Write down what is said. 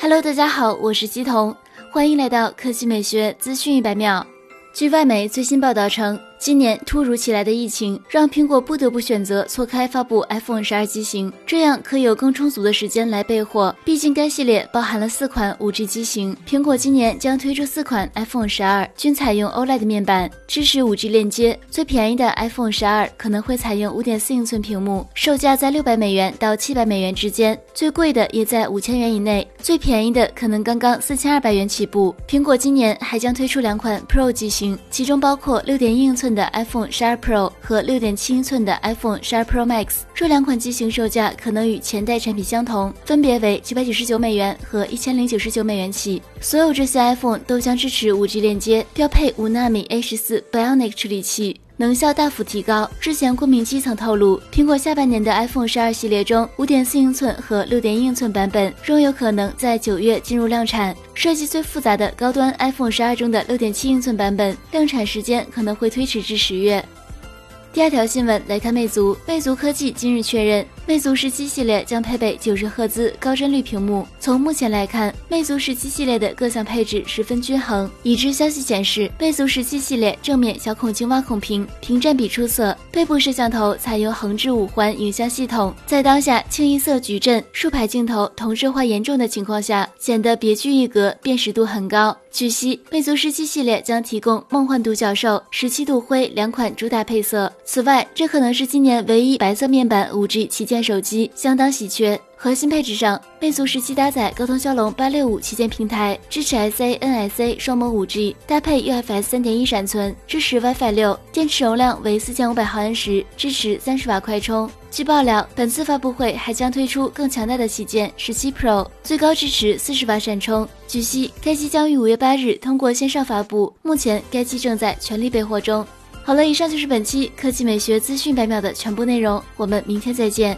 Hello，大家好，我是姬彤，欢迎来到科技美学资讯一百秒。据外媒最新报道称。今年突如其来的疫情让苹果不得不选择错开发布 iPhone 十二机型，这样可以有更充足的时间来备货。毕竟该系列包含了四款 5G 机型，苹果今年将推出四款 iPhone 十二，均采用 OLED 面板，支持 5G 链接。最便宜的 iPhone 十二可能会采用5.4英寸屏幕，售价在六百美元到七百美元之间，最贵的也在五千元以内，最便宜的可能刚刚四千二百元起步。苹果今年还将推出两款 Pro 机型，其中包括六点一英寸。的 iPhone 12 Pro 和6.7英寸的 iPhone 12 Pro Max，这两款机型售价可能与前代产品相同，分别为999美元和1099美元起。所有这些 iPhone 都将支持 5G 链接，标配五纳米 A14 Bionic 处理器，能效大幅提高。之前郭明基曾透露，苹果下半年的 iPhone 十二系列中，5.4英寸和6.1英寸版本仍有可能在九月进入量产。设计最复杂的高端 iPhone 十二中的六点七英寸版本，量产时间可能会推迟至十月。第二条新闻来看，魅族，魅族科技今日确认。魅族十七系列将配备九十赫兹高帧率屏幕。从目前来看，魅族十七系列的各项配置十分均衡。已知消息显示，魅族十七系列正面小孔径挖孔屏屏占比出色，背部摄像头采用横置五环影像系统，在当下清一色矩阵竖排镜头同质化严重的情况下，显得别具一格，辨识度很高。据悉，魅族十七系列将提供梦幻独角兽、十七度灰两款主打配色。此外，这可能是今年唯一白色面板五 G 旗舰。手机相当稀缺。核心配置上，魅族十七搭载高通骁龙八六五旗舰平台，支持 SA、NSA 双模五 G，搭配 UFS 三点一闪存，支持 WiFi 六，电池容量为四千五百毫安时，支持三十瓦快充。据爆料，本次发布会还将推出更强大的旗舰十七 Pro，最高支持四十瓦闪充。据悉，该机将于五月八日通过线上发布，目前该机正在全力备货中。好了，以上就是本期科技美学资讯百秒的全部内容，我们明天再见。